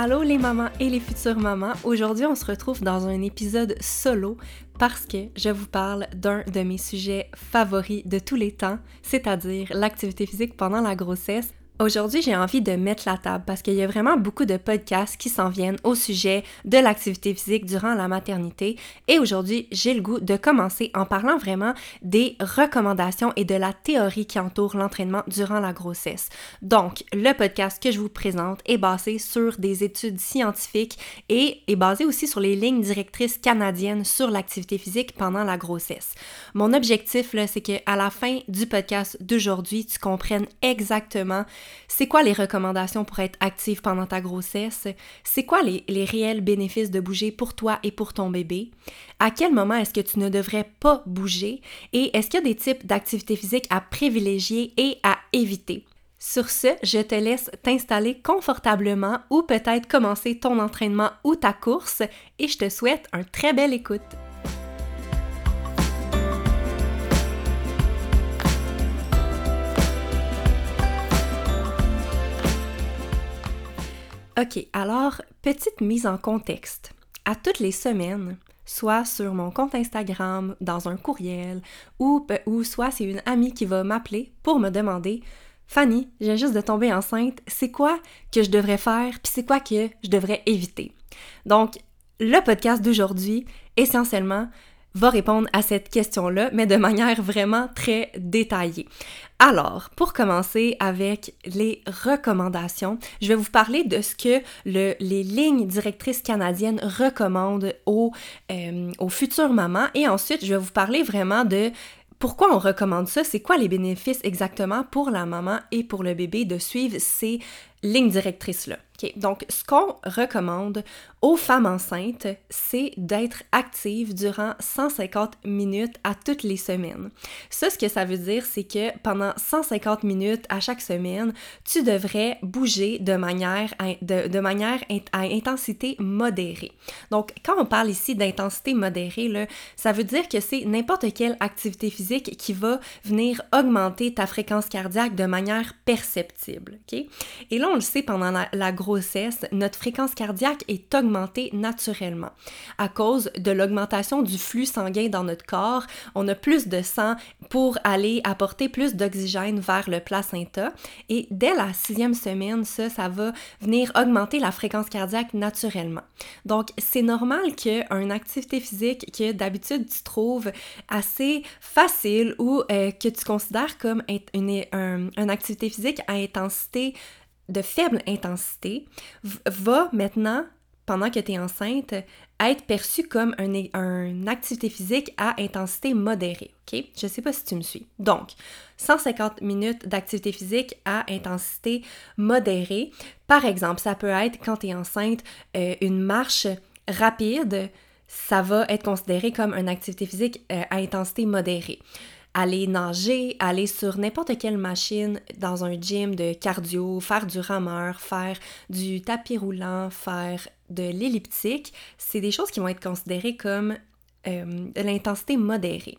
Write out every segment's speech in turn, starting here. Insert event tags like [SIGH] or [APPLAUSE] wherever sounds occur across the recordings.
Allô les mamans et les futures mamans. Aujourd'hui, on se retrouve dans un épisode solo parce que je vous parle d'un de mes sujets favoris de tous les temps, c'est-à-dire l'activité physique pendant la grossesse. Aujourd'hui, j'ai envie de mettre la table parce qu'il y a vraiment beaucoup de podcasts qui s'en viennent au sujet de l'activité physique durant la maternité. Et aujourd'hui, j'ai le goût de commencer en parlant vraiment des recommandations et de la théorie qui entoure l'entraînement durant la grossesse. Donc, le podcast que je vous présente est basé sur des études scientifiques et est basé aussi sur les lignes directrices canadiennes sur l'activité physique pendant la grossesse. Mon objectif, là, c'est qu'à la fin du podcast d'aujourd'hui, tu comprennes exactement c'est quoi les recommandations pour être active pendant ta grossesse? C'est quoi les, réels bénéfices de bouger pour toi et pour ton bébé? À quel moment est-ce que tu ne devrais pas bouger? Et est-ce qu'il y a des types d'activités physiques à privilégier et à éviter? Sur ce, je te laisse t'installer confortablement ou peut-être commencer ton entraînement ou ta course et je te souhaite un très bel écoute. OK, alors, petite mise en contexte. À toutes les semaines, soit sur mon compte Instagram, dans un courriel, ou, soit c'est une amie qui va m'appeler pour me demander Fanny, j'ai juste de tomber enceinte, c'est quoi que je devrais faire, puis c'est quoi que je devrais éviter? Donc, le podcast d'aujourd'hui, essentiellement, va répondre à cette question-là, mais de manière vraiment très détaillée. Alors, pour commencer avec les recommandations, je vais vous parler de ce que le, les lignes directrices canadiennes recommandent euh, aux futures mamans et ensuite, je vais vous parler vraiment de pourquoi on recommande ça, c'est quoi les bénéfices exactement pour la maman et pour le bébé de suivre ces lignes directrices-là. Donc, ce qu'on recommande aux femmes enceintes, c'est d'être active durant 150 minutes à toutes les semaines. Ça, ce que ça veut dire, c'est que pendant 150 minutes à chaque semaine, tu devrais bouger de manière, de, de manière à intensité modérée. Donc, quand on parle ici d'intensité modérée, là, ça veut dire que c'est n'importe quelle activité physique qui va venir augmenter ta fréquence cardiaque de manière perceptible. Et là, on le sait, pendant la, la notre fréquence cardiaque est augmentée naturellement. À cause de l'augmentation du flux sanguin dans notre corps, on a plus de sang pour aller apporter plus d'oxygène vers le placenta. Et dès la sixième semaine, ça, ça va venir augmenter la fréquence cardiaque naturellement. Donc, c'est normal qu'une activité physique que d'habitude tu trouves assez facile ou euh, que tu considères comme une activité physique à intensité de faible intensité va maintenant, pendant que tu es enceinte, être perçue comme une un activité physique à intensité modérée. Je sais pas si tu me suis. Donc, 150 minutes d'activité physique à intensité modérée. Par exemple, ça peut être quand tu es enceinte, euh, une marche rapide, ça va être considéré comme une activité physique euh, à intensité modérée aller nager, aller sur n'importe quelle machine dans un gym de cardio, faire du rameur, faire du tapis roulant, faire de l'elliptique, c'est des choses qui vont être considérées comme euh, de l'intensité modérée.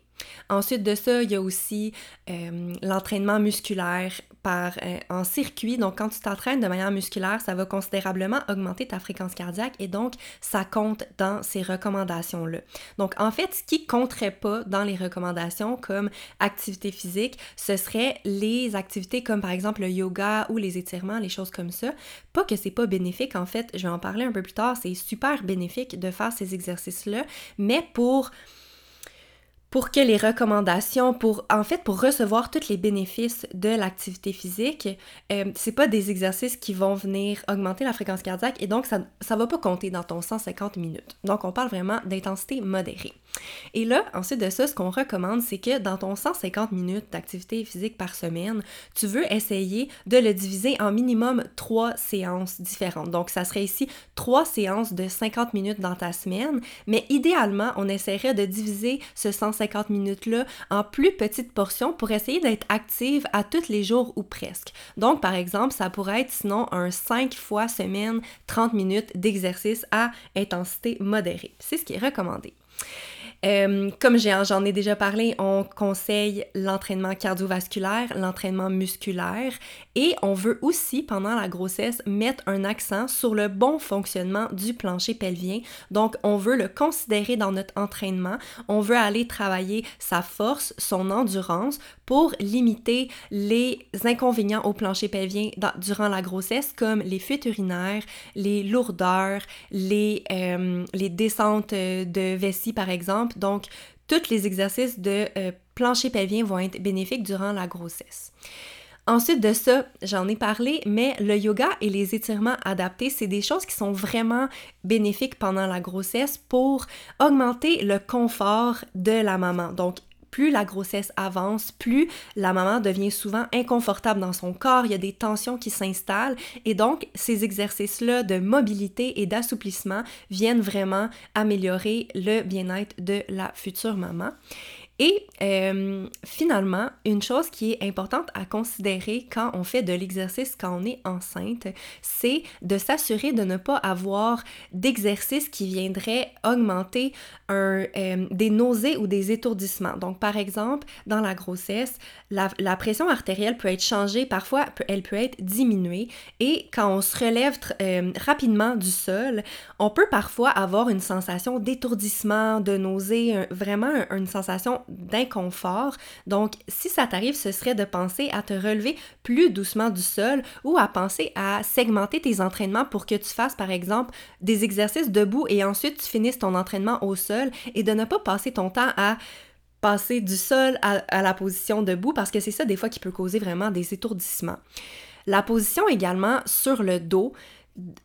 Ensuite de ça, il y a aussi euh, l'entraînement musculaire par, euh, en circuit. Donc, quand tu t'entraînes de manière musculaire, ça va considérablement augmenter ta fréquence cardiaque et donc, ça compte dans ces recommandations-là. Donc, en fait, ce qui compterait pas dans les recommandations comme activité physique, ce serait les activités comme par exemple le yoga ou les étirements, les choses comme ça. Pas que c'est pas bénéfique, en fait, je vais en parler un peu plus tard, c'est super bénéfique de faire ces exercices-là, mais pour pour que les recommandations, pour en fait pour recevoir tous les bénéfices de l'activité physique, euh, c'est pas des exercices qui vont venir augmenter la fréquence cardiaque et donc ça ça va pas compter dans ton 150 minutes. Donc on parle vraiment d'intensité modérée. Et là, ensuite de ça, ce qu'on recommande, c'est que dans ton 150 minutes d'activité physique par semaine, tu veux essayer de le diviser en minimum trois séances différentes. Donc ça serait ici trois séances de 50 minutes dans ta semaine, mais idéalement, on essaierait de diviser ce 150 50 minutes-là en plus petites portions pour essayer d'être active à tous les jours ou presque. Donc, par exemple, ça pourrait être sinon un 5 fois semaine, 30 minutes d'exercice à intensité modérée. C'est ce qui est recommandé. Euh, comme j'en ai déjà parlé, on conseille l'entraînement cardiovasculaire, l'entraînement musculaire et on veut aussi, pendant la grossesse, mettre un accent sur le bon fonctionnement du plancher pelvien. Donc, on veut le considérer dans notre entraînement. On veut aller travailler sa force, son endurance pour limiter les inconvénients au plancher pelvien durant la grossesse, comme les fuites urinaires, les lourdeurs, les, euh, les descentes de vessie, par exemple donc, tous les exercices de euh, plancher pelvien vont être bénéfiques durant la grossesse. Ensuite de ça, j'en ai parlé, mais le yoga et les étirements adaptés, c'est des choses qui sont vraiment bénéfiques pendant la grossesse pour augmenter le confort de la maman. Donc, plus la grossesse avance, plus la maman devient souvent inconfortable dans son corps, il y a des tensions qui s'installent et donc ces exercices-là de mobilité et d'assouplissement viennent vraiment améliorer le bien-être de la future maman. Et euh, finalement, une chose qui est importante à considérer quand on fait de l'exercice quand on est enceinte, c'est de s'assurer de ne pas avoir d'exercice qui viendrait augmenter euh, des nausées ou des étourdissements. Donc, par exemple, dans la grossesse, la, pression artérielle peut être changée, parfois elle peut être diminuée. Et quand on se relève euh, rapidement du sol, on peut parfois avoir une sensation d'étourdissement, de nausée, vraiment une sensation d'inconfort. Donc, si ça t'arrive, ce serait de penser à te relever plus doucement du sol ou à penser à segmenter tes entraînements pour que tu fasses, par exemple, des exercices debout et ensuite tu finisses ton entraînement au sol et de ne pas passer ton temps à passer du sol à, à la position debout parce que c'est ça des fois qui peut causer vraiment des étourdissements. La position également sur le dos,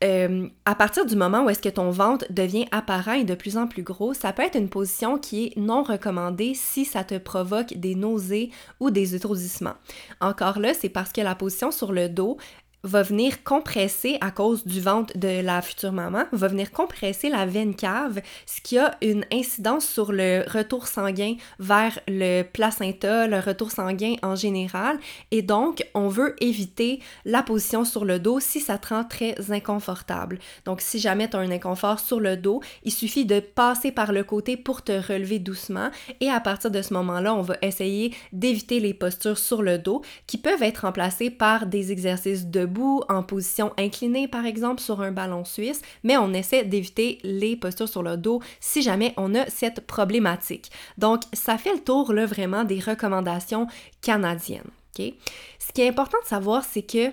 euh, à partir du moment où est-ce que ton ventre devient apparent et de plus en plus gros, ça peut être une position qui est non recommandée si ça te provoque des nausées ou des étourdissements. Encore là, c'est parce que la position sur le dos va venir compresser à cause du ventre de la future maman, va venir compresser la veine cave, ce qui a une incidence sur le retour sanguin vers le placenta, le retour sanguin en général. Et donc, on veut éviter la position sur le dos si ça te rend très inconfortable. Donc, si jamais tu as un inconfort sur le dos, il suffit de passer par le côté pour te relever doucement. Et à partir de ce moment-là, on va essayer d'éviter les postures sur le dos qui peuvent être remplacées par des exercices debout en position inclinée par exemple sur un ballon suisse, mais on essaie d'éviter les postures sur le dos si jamais on a cette problématique. Donc ça fait le tour là vraiment des recommandations canadiennes. Ce qui est important de savoir, c'est que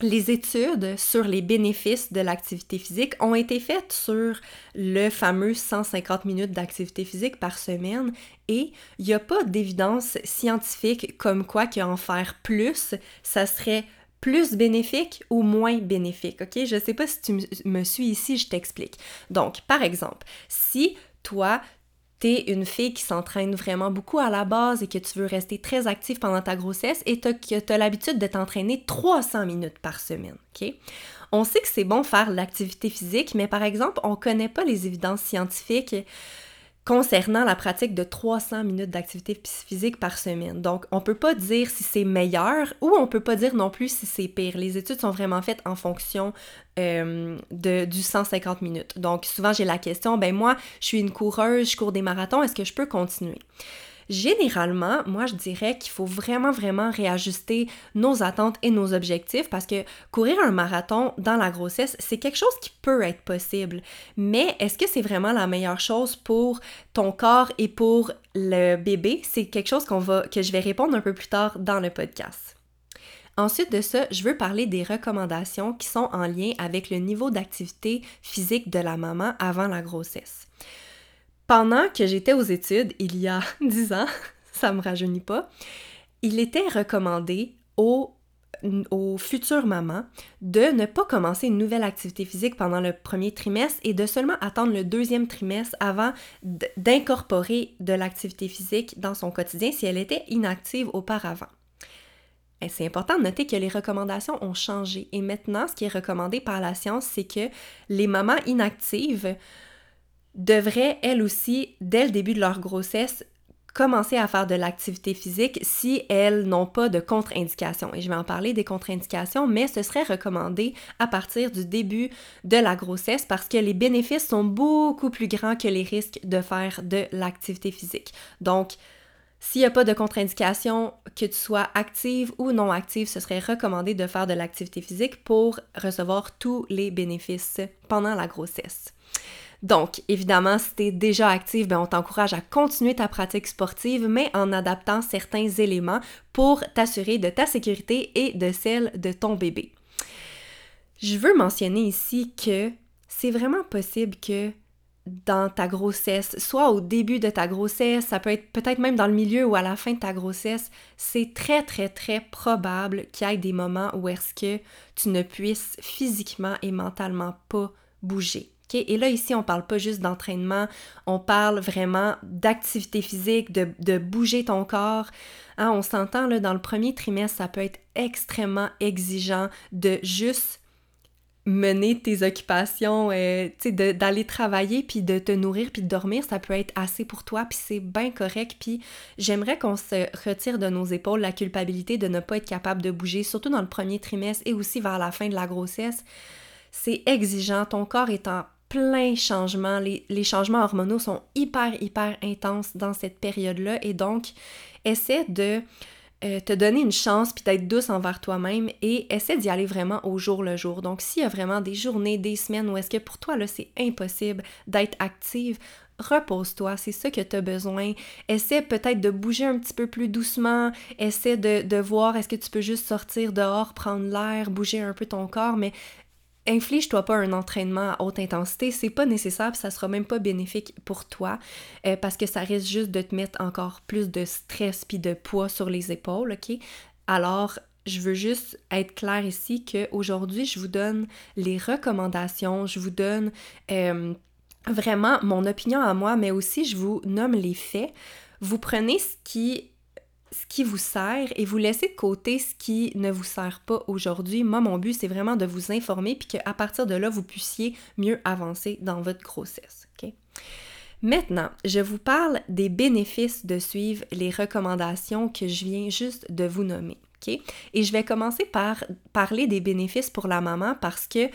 les études sur les bénéfices de l'activité physique ont été faites sur le fameux 150 minutes d'activité physique par semaine et il n'y a pas d'évidence scientifique comme quoi qu'en faire plus, ça serait plus bénéfique ou moins bénéfique, ok? Je sais pas si tu me suis ici, je t'explique. Donc, par exemple, si toi, t'es une fille qui s'entraîne vraiment beaucoup à la base et que tu veux rester très active pendant ta grossesse et que tu as l'habitude de t'entraîner 300 minutes par semaine, ok? On sait que c'est bon faire l'activité physique, mais par exemple, on connaît pas les évidences scientifiques concernant la pratique de 300 minutes d'activité physique par semaine. Donc, on peut pas dire si c'est meilleur ou on peut pas dire non plus si c'est pire. Les études sont vraiment faites en fonction euh, de, du 150 minutes. Donc, souvent, j'ai la question, ben moi, je suis une coureuse, je cours des marathons, est-ce que je peux continuer? Généralement, moi je dirais qu'il faut vraiment vraiment réajuster nos attentes et nos objectifs parce que courir un marathon dans la grossesse, c'est quelque chose qui peut être possible. Mais est-ce que c'est vraiment la meilleure chose pour ton corps et pour le bébé? C'est quelque chose qu'on va que je vais répondre un peu plus tard dans le podcast. Ensuite de ça, je veux parler des recommandations qui sont en lien avec le niveau d'activité physique de la maman avant la grossesse. Pendant que j'étais aux études, il y a [LAUGHS] 10 ans, [LAUGHS] ça me rajeunit pas, il était recommandé aux, aux futures mamans de ne pas commencer une nouvelle activité physique pendant le premier trimestre et de seulement attendre le deuxième trimestre avant d'incorporer de l'activité physique dans son quotidien si elle était inactive auparavant. C'est important de noter que les recommandations ont changé et maintenant, ce qui est recommandé par la science, c'est que les mamans inactives devraient, elles aussi, dès le début de leur grossesse, commencer à faire de l'activité physique si elles n'ont pas de contre-indication. Et je vais en parler des contre-indications, mais ce serait recommandé à partir du début de la grossesse parce que les bénéfices sont beaucoup plus grands que les risques de faire de l'activité physique. Donc, s'il n'y a pas de contre-indication, que tu sois active ou non active, ce serait recommandé de faire de l'activité physique pour recevoir tous les bénéfices pendant la grossesse. Donc, évidemment, si tu es déjà active, ben, on t'encourage à continuer ta pratique sportive, mais en adaptant certains éléments pour t'assurer de ta sécurité et de celle de ton bébé. Je veux mentionner ici que c'est vraiment possible que dans ta grossesse, soit au début de ta grossesse, ça peut être peut-être même dans le milieu ou à la fin de ta grossesse, c'est très très très probable qu'il y ait des moments où est-ce que tu ne puisses physiquement et mentalement pas bouger. Et là, ici, on parle pas juste d'entraînement, on parle vraiment d'activité physique, de, bouger ton corps. Hein, on s'entend, là, dans le premier trimestre, ça peut être extrêmement exigeant de juste mener tes occupations, euh, d'aller travailler, puis de te nourrir, puis de dormir, ça peut être assez pour toi, puis c'est bien correct. Puis j'aimerais qu'on se retire de nos épaules la culpabilité de ne pas être capable de bouger, surtout dans le premier trimestre et aussi vers la fin de la grossesse. C'est exigeant, ton corps est en plein changement. Les, les, changements hormonaux sont hyper, hyper intenses dans cette période-là. Et donc, essaie de euh, te donner une chance puis d'être douce envers toi-même et essaie d'y aller vraiment au jour le jour. Donc, s'il y a vraiment des journées, des semaines où est-ce que pour toi, là, c'est impossible d'être active, repose-toi, c'est ça que tu as besoin. Essaie peut-être de bouger un petit peu plus doucement, essaie de, de voir est-ce que tu peux juste sortir dehors, prendre l'air, bouger un peu ton corps, mais inflige-toi pas un entraînement à haute intensité, c'est pas nécessaire, ça sera même pas bénéfique pour toi euh, parce que ça risque juste de te mettre encore plus de stress puis de poids sur les épaules, OK? Alors je veux juste être clair ici qu'aujourd'hui, je vous donne les recommandations, je vous donne euh, vraiment mon opinion à moi, mais aussi je vous nomme les faits. Vous prenez ce qui ce qui vous sert et vous laissez de côté ce qui ne vous sert pas aujourd'hui. Moi, mon but, c'est vraiment de vous informer puis qu'à partir de là, vous puissiez mieux avancer dans votre grossesse. Maintenant, je vous parle des bénéfices de suivre les recommandations que je viens juste de vous nommer. Et je vais commencer par parler des bénéfices pour la maman parce que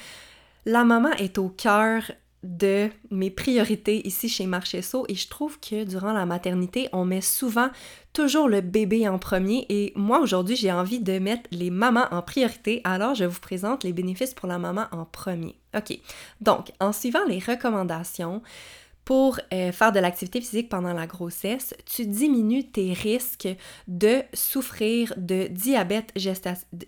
la maman est au cœur de mes priorités ici chez Marchesso et je trouve que durant la maternité, on met souvent toujours le bébé en premier et moi aujourd'hui, j'ai envie de mettre les mamans en priorité, alors je vous présente les bénéfices pour la maman en premier. OK. Donc, en suivant les recommandations, pour euh, faire de l'activité physique pendant la grossesse, tu diminues tes risques de souffrir de diabète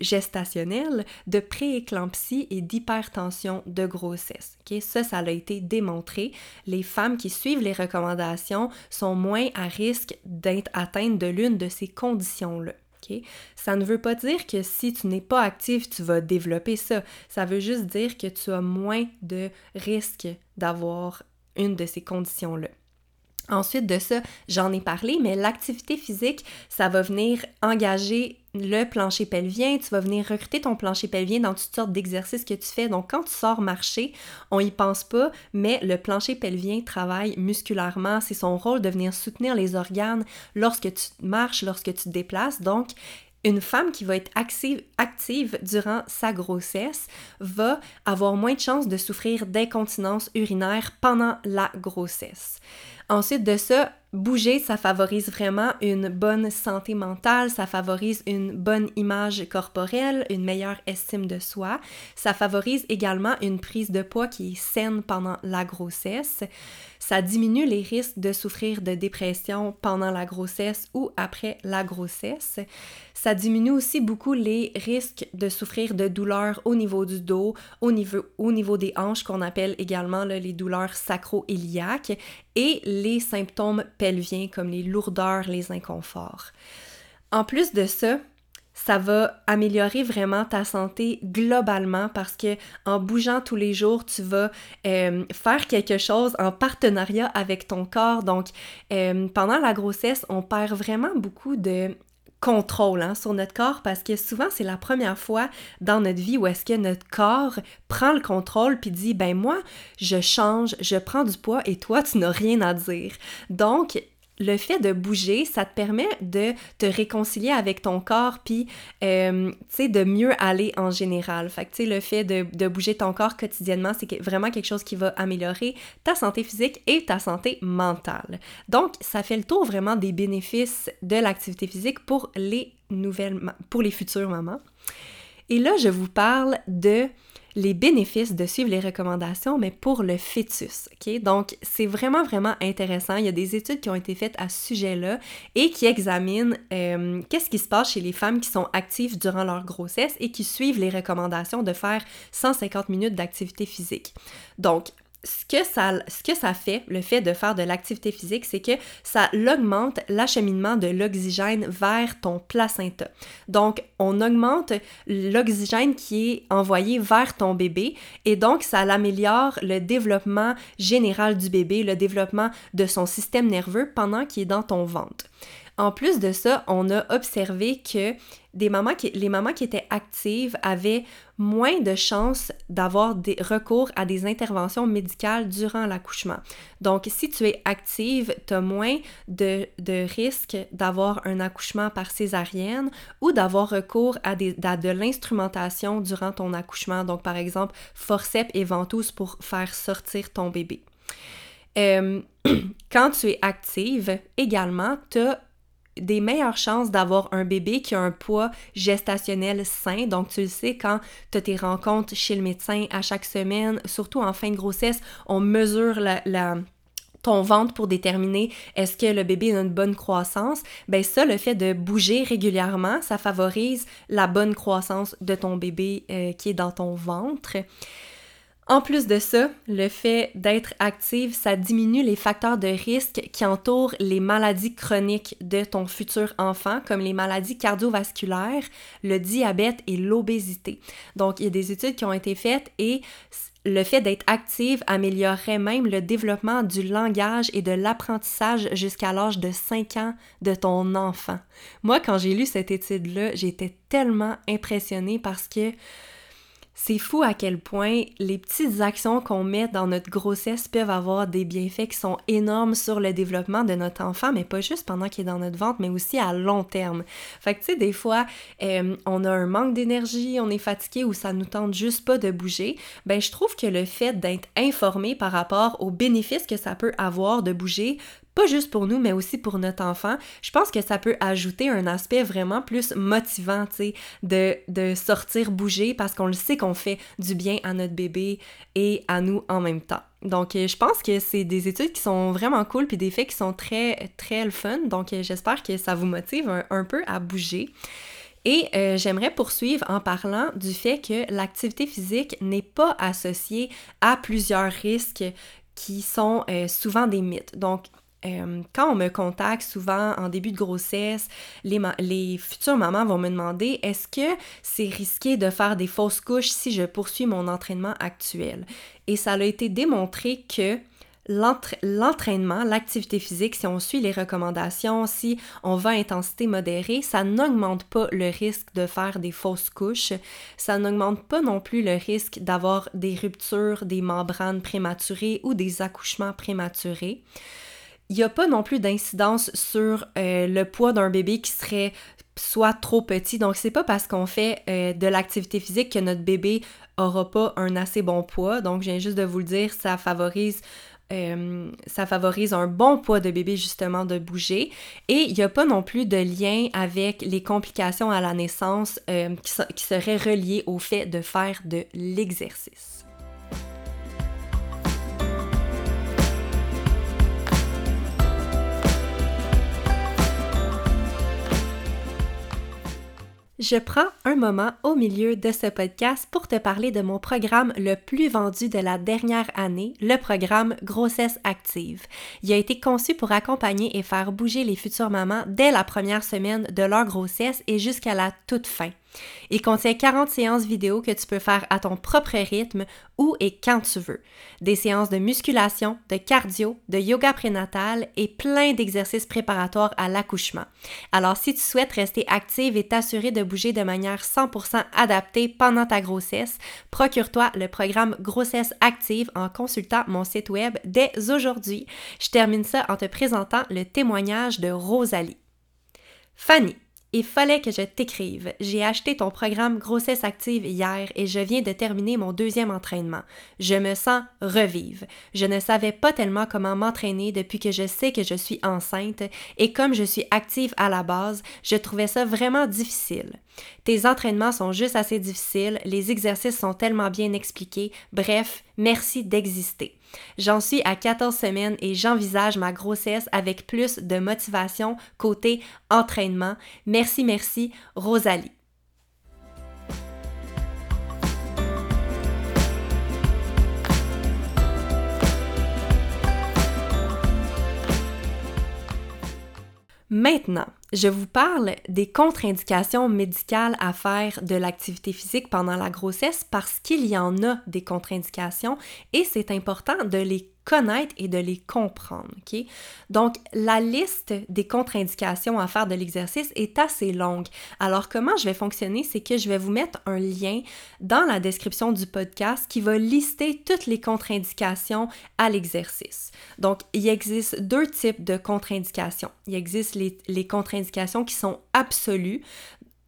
gestationnel, de prééclampsie et d'hypertension de grossesse. Ça, ça a été démontré. Les femmes qui suivent les recommandations sont moins à risque d'être atteintes de l'une de ces conditions-là. Ça ne veut pas dire que si tu n'es pas active, tu vas développer ça. Ça veut juste dire que tu as moins de risques d'avoir de ces conditions-là. Ensuite de ça, j'en ai parlé, mais l'activité physique, ça va venir engager le plancher pelvien, tu vas venir recruter ton plancher pelvien dans toutes sortes d'exercices que tu fais. Donc quand tu sors marcher, on y pense pas, mais le plancher pelvien travaille musculairement, c'est son rôle de venir soutenir les organes lorsque tu marches, lorsque tu te déplaces. Donc une femme qui va être active, durant sa grossesse va avoir moins de chances de souffrir d'incontinence urinaire pendant la grossesse. Ensuite de ça, Bouger, ça favorise vraiment une bonne santé mentale, ça favorise une bonne image corporelle, une meilleure estime de soi. Ça favorise également une prise de poids qui est saine pendant la grossesse. Ça diminue les risques de souffrir de dépression pendant la grossesse ou après la grossesse. Ça diminue aussi beaucoup les risques de souffrir de douleurs au niveau du dos, au niveau, au niveau des hanches qu'on appelle également les douleurs sacro-iliaques et les symptômes pelviens comme les lourdeurs, les inconforts. En plus de ça, ça va améliorer vraiment ta santé globalement parce que en bougeant tous les jours, tu vas euh, faire quelque chose en partenariat avec ton corps. Donc, euh, pendant la grossesse, on perd vraiment beaucoup de contrôle hein, sur notre corps parce que souvent c'est la première fois dans notre vie où est-ce que notre corps prend le contrôle puis dit ben moi je change, je prends du poids et toi tu n'as rien à dire. Donc le fait de bouger, ça te permet de te réconcilier avec ton corps, puis, euh, tu sais, de mieux aller en général. Fait que, tu sais, le fait de, bouger ton corps quotidiennement, c'est vraiment quelque chose qui va améliorer ta santé physique et ta santé mentale. Donc, ça fait le tour vraiment des bénéfices de l'activité physique pour les nouvelles, pour les futures mamans. Et là, je vous parle de les bénéfices de suivre les recommandations, mais pour le fœtus. Donc, c'est vraiment, vraiment intéressant. Il y a des études qui ont été faites à ce sujet-là et qui examinent euh, qu'est-ce qui se passe chez les femmes qui sont actives durant leur grossesse et qui suivent les recommandations de faire 150 minutes d'activité physique. Donc, ce que, ça, fait, le fait de faire de l'activité physique, c'est que ça augmente l'acheminement de l'oxygène vers ton placenta. Donc, on augmente l'oxygène qui est envoyé vers ton bébé et donc ça améliore le développement général du bébé, le développement de son système nerveux pendant qu'il est dans ton ventre. En plus de ça, on a observé que les mamans qui étaient actives avaient moins de chances d'avoir des recours à des interventions médicales durant l'accouchement. Donc, si tu es active, tu as moins de, risques d'avoir un accouchement par césarienne ou d'avoir recours à, de l'instrumentation durant ton accouchement. Donc, par exemple, forceps et ventouses pour faire sortir ton bébé. Euh, [CLEARS THROAT] quand tu es active, également, tu as des meilleures chances d'avoir un bébé qui a un poids gestationnel sain. Donc, tu le sais, quand tu as tes rencontres chez le médecin à chaque semaine, surtout en fin de grossesse, on mesure ton ventre pour déterminer est-ce que le bébé a une bonne croissance, ben ça, le fait de bouger régulièrement, ça favorise la bonne croissance de ton bébé euh, qui est dans ton ventre. En plus de ça, le fait d'être active, ça diminue les facteurs de risque qui entourent les maladies chroniques de ton futur enfant, comme les maladies cardiovasculaires, le diabète et l'obésité. Donc, il y a des études qui ont été faites et le fait d'être active améliorerait même le développement du langage et de l'apprentissage jusqu'à l'âge de 5 ans de ton enfant. Moi, quand j'ai lu cette étude-là, j'étais tellement impressionnée parce que c'est fou à quel point les petites actions qu'on met dans notre grossesse peuvent avoir des bienfaits qui sont énormes sur le développement de notre enfant, mais pas juste pendant qu'il est dans notre ventre, mais aussi à long terme. Fait que tu sais, des fois, euh, on a un manque d'énergie, on est fatigué ou ça nous tente juste pas de bouger. Ben, je trouve que le fait d'être informé par rapport aux bénéfices que ça peut avoir de bouger pas juste pour nous, mais aussi pour notre enfant, je pense que ça peut ajouter un aspect vraiment plus motivant, tu sais, de, de sortir bouger parce qu'on le sait qu'on fait du bien à notre bébé et à nous en même temps. Donc, euh, je pense que c'est des études qui sont vraiment cool puis des faits qui sont très, très le fun. Donc, euh, j'espère que ça vous motive un, peu à bouger. Et euh, j'aimerais poursuivre en parlant du fait que l'activité physique n'est pas associée à plusieurs risques qui sont souvent des mythes. Donc, euh, quand on me contacte souvent en début de grossesse, les, les futures mamans vont me demander est-ce que c'est risqué de faire des fausses couches si je poursuis mon entraînement actuel? Et ça a été démontré que l'entraînement, l'activité physique, si on suit les recommandations, si on va à intensité modérée, ça n'augmente pas le risque de faire des fausses couches, ça n'augmente pas non plus le risque d'avoir des ruptures des membranes prématurées ou des accouchements prématurés il n'y a pas non plus d'incidence sur euh, le poids d'un bébé qui serait soit trop petit. Donc, c'est pas parce qu'on fait euh, de l'activité physique que notre bébé aura pas un assez bon poids. Donc, je viens juste de vous le dire, ça favorise euh, ça favorise un bon poids de bébé justement de bouger. Et il n'y a pas non plus de lien avec les complications à la naissance qui seraient reliées au fait de faire de l'exercice. Je prends un moment au milieu de ce podcast pour te parler de mon programme le plus vendu de la dernière année, le programme Grossesse Active. Il a été conçu pour accompagner et faire bouger les futures mamans dès la première semaine de leur grossesse et jusqu'à la toute fin. Il contient 40 séances vidéo que tu peux faire à ton propre rythme où et quand tu veux. Des séances de musculation, de cardio, de yoga prénatal et plein d'exercices préparatoires à l'accouchement. Alors si tu souhaites rester active et t'assurer de bouger de manière 100% adaptée pendant ta grossesse, procure-toi le programme Grossesse Active en consultant mon site web dès aujourd'hui. Je termine ça en te présentant le témoignage de Rosalie. Fanny, il fallait que je t'écrive. J'ai acheté ton programme Grossesse Active hier et je viens de terminer mon deuxième entraînement. Je me sens revive. Je ne savais pas tellement comment m'entraîner depuis que je sais que je suis enceinte et comme je suis active à la base, je trouvais ça vraiment difficile. Tes entraînements sont juste assez difficiles, les exercices sont tellement bien expliqués, bref, merci d'exister. J'en suis à 14 semaines et j'envisage ma grossesse avec plus de motivation côté entraînement. Merci, merci, Rosalie. Maintenant, je vous parle des contre-indications médicales à faire de l'activité physique pendant la grossesse parce qu'il y en a des contre-indications et c'est important de les connaître et de les comprendre. Donc, la liste des contre-indications à faire de l'exercice est assez longue. Alors, comment je vais fonctionner, c'est que je vais vous mettre un lien dans la description du podcast qui va lister toutes les contre-indications à l'exercice. Donc, il existe deux types de contre-indications. Il existe les contre-indications qui sont absolues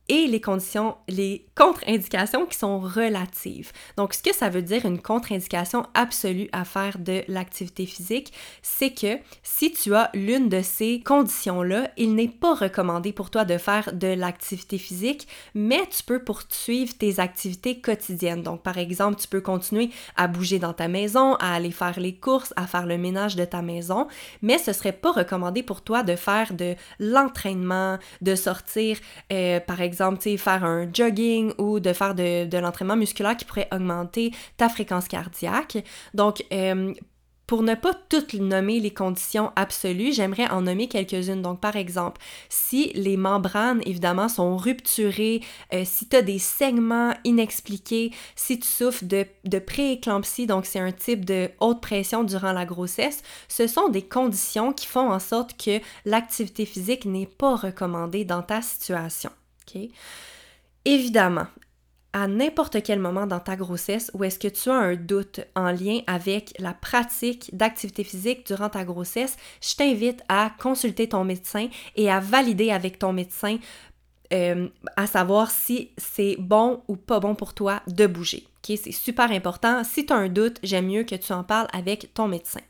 et les conditions, les contre-indications qui sont relatives. Donc, ce que ça veut dire une contre-indication absolue à faire de l'activité physique, c'est que si tu as l'une de ces conditions-là, il n'est pas recommandé pour toi de faire de l'activité physique, mais tu peux poursuivre tes activités quotidiennes. Donc, par exemple, tu peux continuer à bouger dans ta maison, à aller faire les courses, à faire le ménage de ta maison, mais ce serait pas recommandé pour toi de faire de l'entraînement, de sortir, euh, par exemple, exemple, faire un jogging ou de faire de, l'entraînement musculaire qui pourrait augmenter ta fréquence cardiaque. Donc, euh, pour ne pas toutes nommer les conditions absolues, j'aimerais en nommer quelques-unes. Donc, par exemple, si les membranes, évidemment, sont rupturées, euh, si tu as des saignements inexpliqués, si tu souffres de, de prééclampsie, donc c'est un type de haute pression durant la grossesse, ce sont des conditions qui font en sorte que l'activité physique n'est pas recommandée dans ta situation. Évidemment, à n'importe quel moment dans ta grossesse où est-ce que tu as un doute en lien avec la pratique d'activité physique durant ta grossesse, je t'invite à consulter ton médecin et à valider avec ton médecin euh, à savoir si c'est bon ou pas bon pour toi de bouger. C'est super important. Si tu as un doute, j'aime mieux que tu en parles avec ton médecin.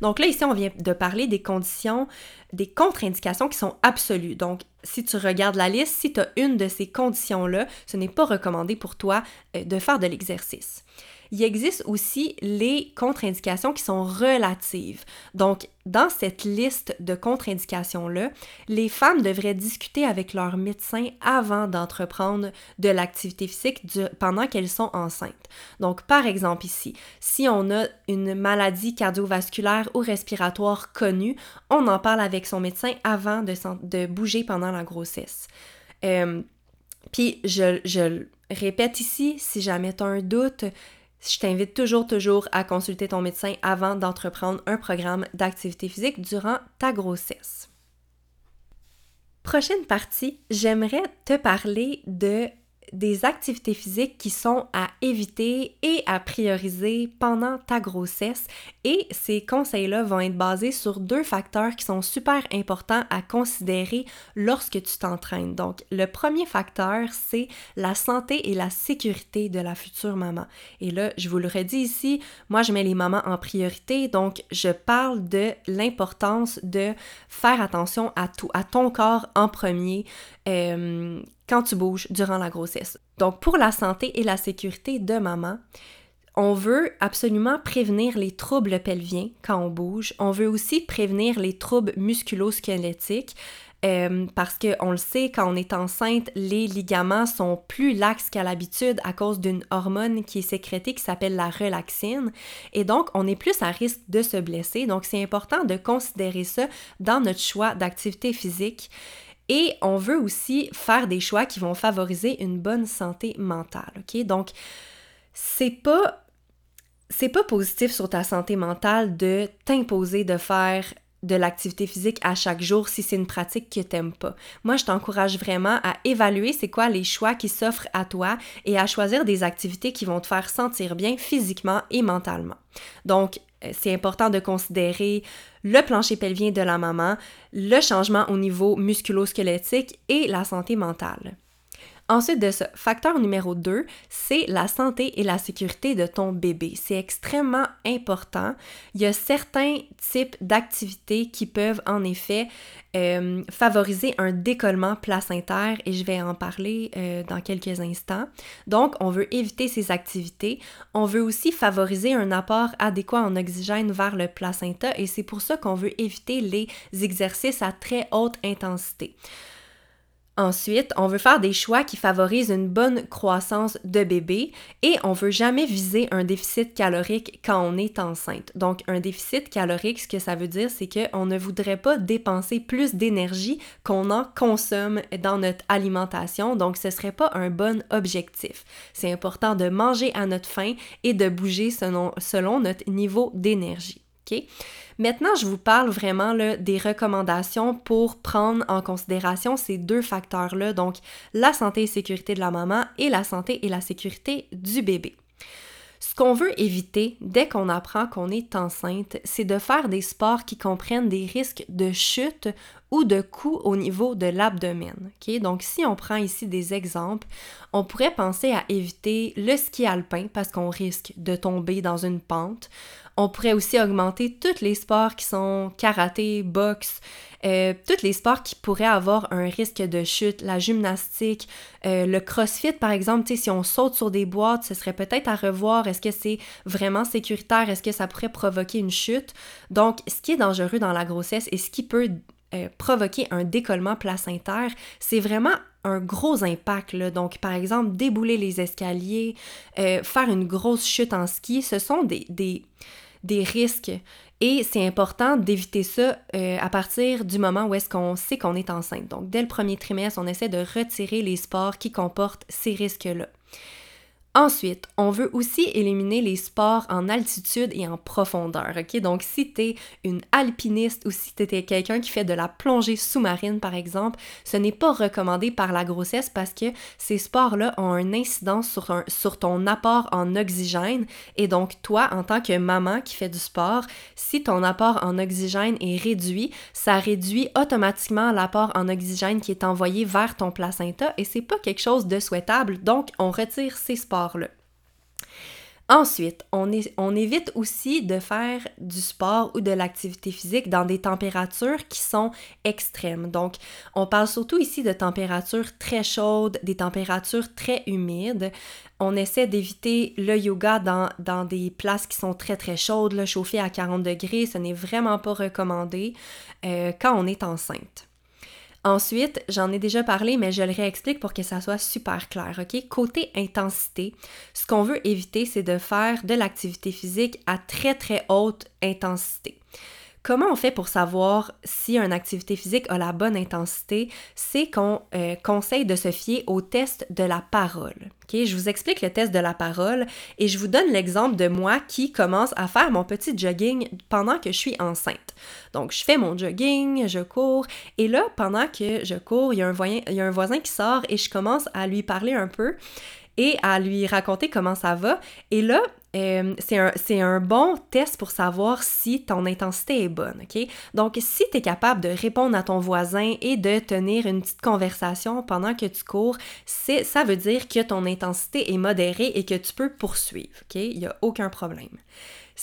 Donc là, ici, on vient de parler des conditions, des contre-indications qui sont absolues. Donc, si tu regardes la liste, si tu as une de ces conditions-là, ce n'est pas recommandé pour toi euh, de faire de l'exercice il existe aussi les contre-indications qui sont relatives. Donc, dans cette liste de contre-indications-là, les femmes devraient discuter avec leur médecin avant d'entreprendre de l'activité physique pendant qu'elles sont enceintes. Donc, par exemple ici, si on a une maladie cardiovasculaire ou respiratoire connue, on en parle avec son médecin avant de, bouger pendant la grossesse. Euh, puis, je, je répète ici, si jamais tu as un doute, je t'invite toujours, toujours à consulter ton médecin avant d'entreprendre un programme d'activité physique durant ta grossesse. Prochaine partie, j'aimerais te parler de des activités physiques qui sont à éviter et à prioriser pendant ta grossesse. Et ces conseils-là vont être basés sur deux facteurs qui sont super importants à considérer lorsque tu t'entraînes. Donc, le premier facteur, c'est la santé et la sécurité de la future maman. Et là, je vous le redis ici, moi, je mets les mamans en priorité, donc je parle de l'importance de faire attention à tout, à ton corps en premier. Euh, quand tu bouges durant la grossesse. Donc pour la santé et la sécurité de maman, on veut absolument prévenir les troubles pelviens quand on bouge. On veut aussi prévenir les troubles musculo-squelettiques. Euh, parce qu'on le sait, quand on est enceinte, les ligaments sont plus laxes qu'à l'habitude à cause d'une hormone qui est sécrétée qui s'appelle la relaxine. Et donc, on est plus à risque de se blesser. Donc, c'est important de considérer ça dans notre choix d'activité physique. Et on veut aussi faire des choix qui vont favoriser une bonne santé mentale? Donc, c'est pas c'est pas positif sur ta santé mentale de t'imposer de faire de l'activité physique à chaque jour si c'est une pratique que t'aimes pas. Moi, je t'encourage vraiment à évaluer c'est quoi les choix qui s'offrent à toi et à choisir des activités qui vont te faire sentir bien physiquement et mentalement. Donc, euh, c'est important de considérer le plancher pelvien de la maman, le changement au niveau musculo-squelettique et la santé mentale. Ensuite de ce facteur numéro 2, c'est la santé et la sécurité de ton bébé. C'est extrêmement important. Il y a certains types d'activités qui peuvent en effet euh, favoriser un décollement placentaire et je vais en parler euh, dans quelques instants. Donc, on veut éviter ces activités. On veut aussi favoriser un apport adéquat en oxygène vers le placenta et c'est pour ça qu'on veut éviter les exercices à très haute intensité. Ensuite, on veut faire des choix qui favorisent une bonne croissance de bébé et on veut jamais viser un déficit calorique quand on est enceinte. Donc, un déficit calorique, ce que ça veut dire, c'est qu'on ne voudrait pas dépenser plus d'énergie qu'on en consomme dans notre alimentation. Donc, ce serait pas un bon objectif. C'est important de manger à notre faim et de bouger selon, selon notre niveau d'énergie. Maintenant, je vous parle vraiment des recommandations pour prendre en considération ces deux facteurs-là, donc la santé et sécurité de la maman et la santé et la sécurité du bébé. Ce qu'on veut éviter dès qu'on apprend qu'on est enceinte, c'est de faire des sports qui comprennent des risques de chute ou de coups au niveau de l'abdomen. Donc si on prend ici des exemples, on pourrait penser à éviter le ski alpin parce qu'on risque de tomber dans une pente. On pourrait aussi augmenter tous les sports qui sont karaté, boxe, euh, tous les sports qui pourraient avoir un risque de chute, la gymnastique, euh, le crossfit par exemple, si on saute sur des boîtes, ce serait peut-être à revoir, est-ce que c'est vraiment sécuritaire, est-ce que ça pourrait provoquer une chute? Donc, ce qui est dangereux dans la grossesse et ce qui peut euh, provoquer un décollement placentaire, c'est vraiment un gros impact. Là. Donc, par exemple, débouler les escaliers, faire une grosse chute en ski, ce sont des risques. Et c'est important d'éviter ça euh, à partir du moment où est-ce qu'on sait qu'on est enceinte. Donc, dès le premier trimestre, on essaie de retirer les sports qui comportent ces risques-là. Ensuite, on veut aussi éliminer les sports en altitude et en profondeur? Donc, si tu es une alpiniste ou si tu es quelqu'un qui fait de la plongée sous-marine, par exemple, ce n'est pas recommandé par la grossesse parce que ces sports-là ont un incidence sur, sur ton apport en oxygène. Et donc, toi, en tant que maman qui fait du sport, si ton apport en oxygène est réduit, ça réduit automatiquement l'apport en oxygène qui est envoyé vers ton placenta et c'est pas quelque chose de souhaitable. Donc, on retire ces sports Ensuite, on, évite aussi de faire du sport ou de l'activité physique dans des températures qui sont extrêmes. Donc, on parle surtout ici de températures très chaudes, des températures très humides. On essaie d'éviter le yoga dans, des places qui sont très très chaudes, là, chauffées à 40 degrés. Ce n'est vraiment pas recommandé euh, quand on est enceinte. Ensuite, j'en ai déjà parlé, mais je le réexplique pour que ça soit super clair, OK? Côté intensité, ce qu'on veut éviter, c'est de faire de l'activité physique à très très haute intensité. Comment on fait pour savoir si une activité physique a la bonne intensité? C'est qu'on euh, conseille de se fier au test de la parole. Je vous explique le test de la parole et je vous donne l'exemple de moi qui commence à faire mon petit jogging pendant que je suis enceinte. Donc, je fais mon jogging, je cours et là, pendant que je cours, il y a un voisin, il y a un voisin qui sort et je commence à lui parler un peu et à lui raconter comment ça va. Et là, euh, c'est un, un, bon test pour savoir si ton intensité est bonne, OK? Donc, si tu es capable de répondre à ton voisin et de tenir une petite conversation pendant que tu cours, ça veut dire que ton intensité est modérée et que tu peux poursuivre, OK? Il n'y a aucun problème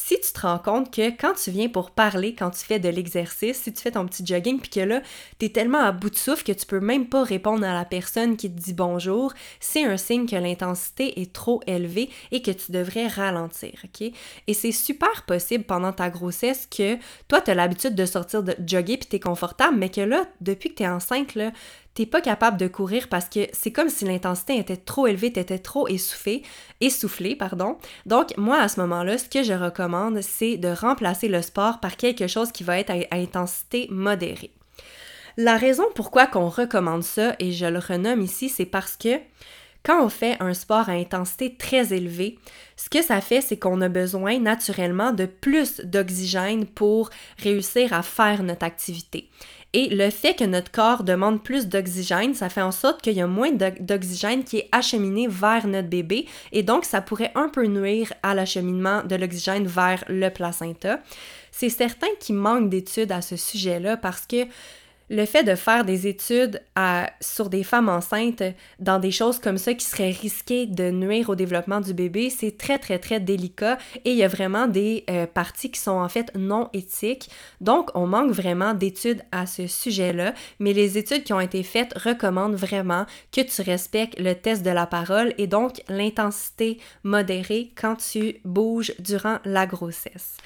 si tu te rends compte que quand tu viens pour parler, quand tu fais de l'exercice, si tu fais ton petit jogging, puis que là, tu es tellement à bout de souffle que tu peux même pas répondre à la personne qui te dit bonjour, c'est un signe que l'intensité est trop élevée et que tu devrais ralentir, OK? Et c'est super possible pendant ta grossesse que toi, tu as l'habitude de sortir de jogger puis tu es confortable, mais que là, depuis que tu es enceinte, là, t'es pas capable de courir parce que c'est comme si l'intensité était trop élevée, t'étais trop essoufflé, pardon. Donc, moi, à ce moment-là, ce que je recommande, c'est de remplacer le sport par quelque chose qui va être à, intensité modérée. La raison pourquoi qu'on recommande ça, et je le renomme ici, c'est parce que quand on fait un sport à intensité très élevée, ce que ça fait, c'est qu'on a besoin naturellement de plus d'oxygène pour réussir à faire notre activité. Et le fait que notre corps demande plus d'oxygène, ça fait en sorte qu'il y a moins d'oxygène qui est acheminé vers notre bébé et donc ça pourrait un peu nuire à l'acheminement de l'oxygène vers le placenta. C'est certain qu'il manque d'études à ce sujet-là parce que le fait de faire des études sur des femmes enceintes dans des choses comme ça qui seraient risquées de nuire au développement du bébé, c'est très très très délicat et il y a vraiment des euh, parties qui sont en fait non éthiques. Donc on manque vraiment d'études à ce sujet-là, mais les études qui ont été faites recommandent vraiment que tu respectes le test de la parole et donc l'intensité modérée quand tu bouges durant la grossesse.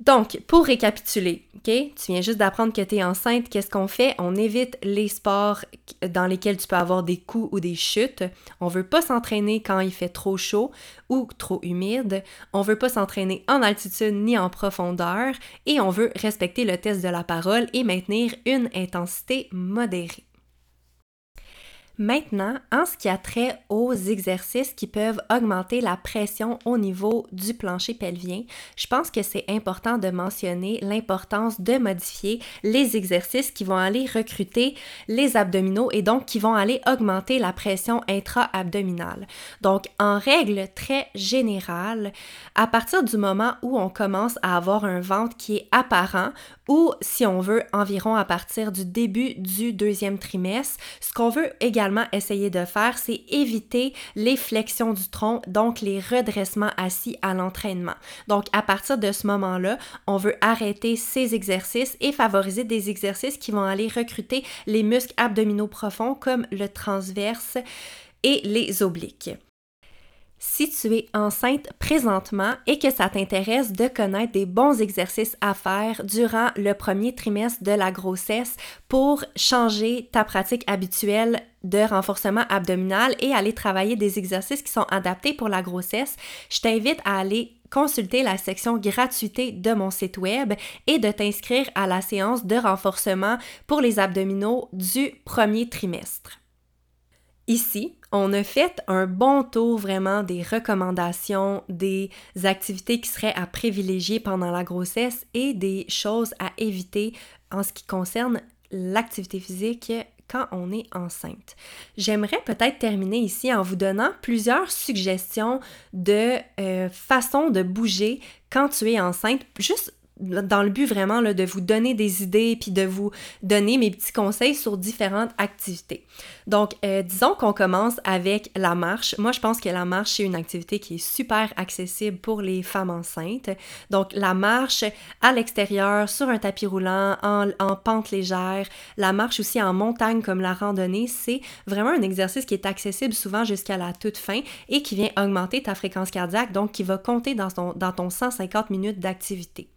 Donc, pour récapituler? Tu viens juste d'apprendre que tu es enceinte. Qu'est-ce qu'on fait? On évite les sports dans lesquels tu peux avoir des coups ou des chutes. On veut pas s'entraîner quand il fait trop chaud ou trop humide. On veut pas s'entraîner en altitude ni en profondeur. Et on veut respecter le test de la parole et maintenir une intensité modérée. Maintenant, en ce qui a trait aux exercices qui peuvent augmenter la pression au niveau du plancher pelvien, je pense que c'est important de mentionner l'importance de modifier les exercices qui vont aller recruter les abdominaux et donc qui vont aller augmenter la pression intra-abdominale. Donc, en règle très générale, à partir du moment où on commence à avoir un ventre qui est apparent ou si on veut environ à partir du début du deuxième trimestre, ce qu'on veut également essayer de faire, c'est éviter les flexions du tronc, donc les redressements assis à l'entraînement. Donc à partir de ce moment-là, on veut arrêter ces exercices et favoriser des exercices qui vont aller recruter les muscles abdominaux profonds comme le transverse et les obliques si tu es enceinte présentement et que ça t'intéresse de connaître des bons exercices à faire durant le premier trimestre de la grossesse pour changer ta pratique habituelle de renforcement abdominal et aller travailler des exercices qui sont adaptés pour la grossesse, je t'invite à aller consulter la section gratuité de mon site web et de t'inscrire à la séance de renforcement pour les abdominaux du premier trimestre. Ici, on a fait un bon tour vraiment des recommandations, des activités qui seraient à privilégier pendant la grossesse et des choses à éviter en ce qui concerne l'activité physique quand on est enceinte. J'aimerais peut-être terminer ici en vous donnant plusieurs suggestions de euh, façons de bouger quand tu es enceinte, juste dans le but vraiment là, de vous donner des idées puis de vous donner mes petits conseils sur différentes activités. Donc, euh, disons qu'on commence avec la marche. Moi, je pense que la marche, c'est une activité qui est super accessible pour les femmes enceintes. Donc, la marche à l'extérieur, sur un tapis roulant, en, en pente légère, la marche aussi en montagne comme la randonnée, c'est vraiment un exercice qui est accessible souvent jusqu'à la toute fin et qui vient augmenter ta fréquence cardiaque, donc qui va compter dans ton, dans ton 150 minutes d'activité.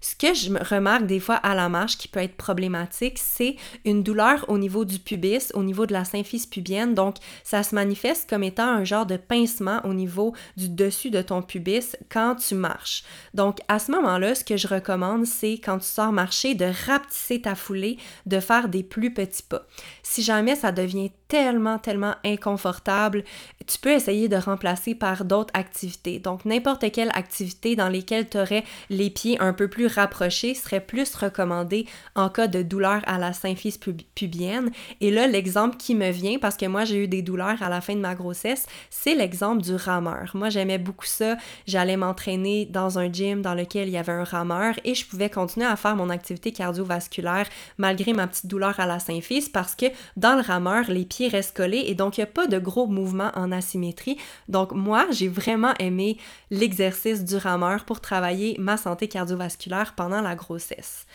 Ce que je remarque des fois à la marche qui peut être problématique, c'est une douleur au niveau du pubis, au niveau de la symphyse pubienne. Donc, ça se manifeste comme étant un genre de pincement au niveau du dessus de ton pubis quand tu marches. Donc, à ce moment-là, ce que je recommande, c'est quand tu sors marcher, de rapetisser ta foulée, de faire des plus petits pas. Si jamais ça devient tellement, tellement inconfortable, tu peux essayer de remplacer par d'autres activités. Donc, n'importe quelle activité dans lesquelles tu aurais les pieds un peu plus rapprochés serait plus recommandée en cas de douleur à la symphyse pubienne. Et là, l'exemple qui me vient, parce que moi j'ai eu des douleurs à la fin de ma grossesse, c'est l'exemple du rameur. Moi j'aimais beaucoup ça. J'allais m'entraîner dans un gym dans lequel il y avait un rameur et je pouvais continuer à faire mon activité cardiovasculaire malgré ma petite douleur à la symphyse parce que dans le rameur, les pieds restent collés et donc il n'y a pas de gros mouvements en asymétrie. Donc moi, j'ai vraiment aimé l'exercice du rameur pour travailler ma santé cardiovasculaire pendant la grossesse.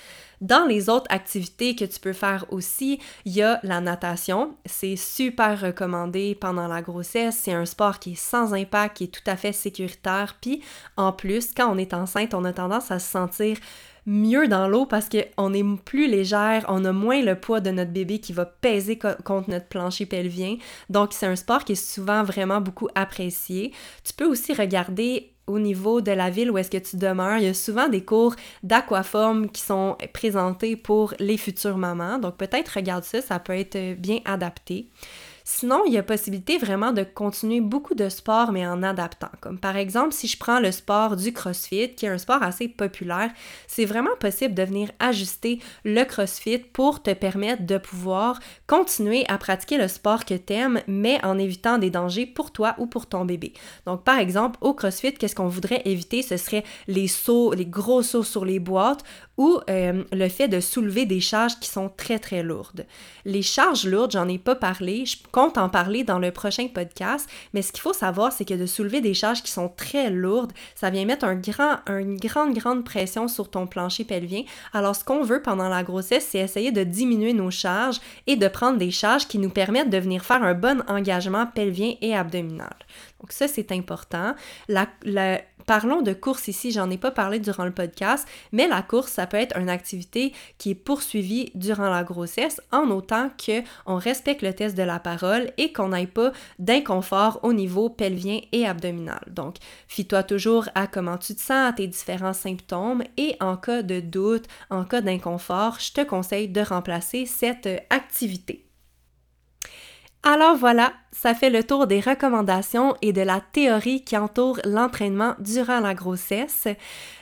Dans les autres activités que tu peux faire aussi, il y a la natation. C'est super recommandé pendant la grossesse. C'est un sport qui est sans impact, qui est tout à fait sécuritaire. Puis en plus, quand on est enceinte, on a tendance à se sentir mieux dans l'eau parce qu'on est plus légère, on a moins le poids de notre bébé qui va peser contre notre plancher pelvien. Donc c'est un sport qui est souvent vraiment beaucoup apprécié. Tu peux aussi regarder au niveau de la ville où est-ce que tu demeures, il y a souvent des cours d'aquaforme qui sont présentés pour les futures mamans. Donc peut-être regarde ça, ça peut être bien adapté. Sinon, il y a possibilité vraiment de continuer beaucoup de sports, mais en adaptant. Comme par exemple, si je prends le sport du CrossFit, qui est un sport assez populaire, c'est vraiment possible de venir ajuster le CrossFit pour te permettre de pouvoir continuer à pratiquer le sport que tu aimes, mais en évitant des dangers pour toi ou pour ton bébé. Donc, par exemple, au CrossFit, qu'est-ce qu'on voudrait éviter? Ce serait les sauts, les gros sauts sur les boîtes ou euh, le fait de soulever des charges qui sont très très lourdes. Les charges lourdes, j'en ai pas parlé, je compte en parler dans le prochain podcast, mais ce qu'il faut savoir, c'est que de soulever des charges qui sont très lourdes, ça vient mettre un grand, une grande, grande pression sur ton plancher pelvien. Alors ce qu'on veut pendant la grossesse, c'est essayer de diminuer nos charges et de prendre des charges qui nous permettent de venir faire un bon engagement pelvien et abdominal. Donc ça, c'est important. Parlons de course ici, j'en ai pas parlé durant le podcast, mais la course, ça peut être une activité qui est poursuivie durant la grossesse en autant qu'on respecte le test de la parole et qu'on n'ait pas d'inconfort au niveau pelvien et abdominal. Donc, fie-toi toujours à comment tu te sens, à tes différents symptômes et en cas de doute, en cas d'inconfort, je te conseille de remplacer cette activité. Alors voilà, ça fait le tour des recommandations et de la théorie qui entoure l'entraînement durant la grossesse.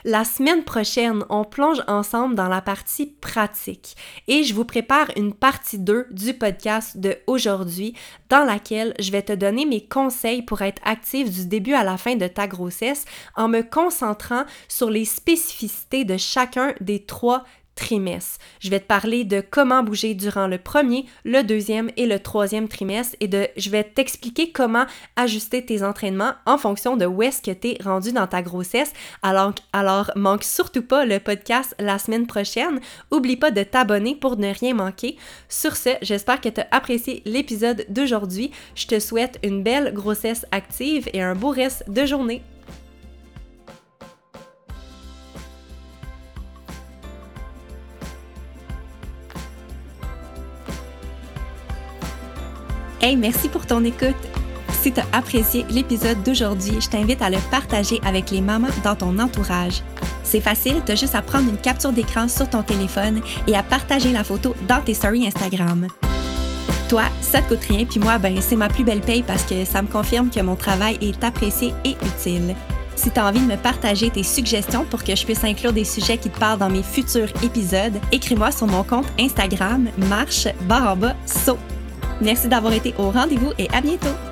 La semaine prochaine, on plonge ensemble dans la partie pratique et je vous prépare une partie 2 du podcast de aujourd'hui dans laquelle je vais te donner mes conseils pour être active du début à la fin de ta grossesse en me concentrant sur les spécificités de chacun des trois trimestre. Je vais te parler de comment bouger durant le premier, le deuxième et le troisième trimestre et de je vais t'expliquer comment ajuster tes entraînements en fonction de où est-ce que tu es rendu dans ta grossesse. Alors, alors manque surtout pas le podcast la semaine prochaine. Oublie pas de t'abonner pour ne rien manquer. Sur ce, j'espère que tu as apprécié l'épisode d'aujourd'hui. Je te souhaite une belle grossesse active et un beau reste de journée. Hey, merci pour ton écoute. Si tu as apprécié l'épisode d'aujourd'hui, je t'invite à le partager avec les mamans dans ton entourage. C'est facile, tu as juste à prendre une capture d'écran sur ton téléphone et à partager la photo dans tes stories Instagram. Toi, ça te coûte rien, puis moi, ben, c'est ma plus belle paye parce que ça me confirme que mon travail est apprécié et utile. Si tu as envie de me partager tes suggestions pour que je puisse inclure des sujets qui te parlent dans mes futurs épisodes, écris-moi sur mon compte Instagram marche barre en bas saut. Merci d'avoir été au rendez-vous et à bientôt!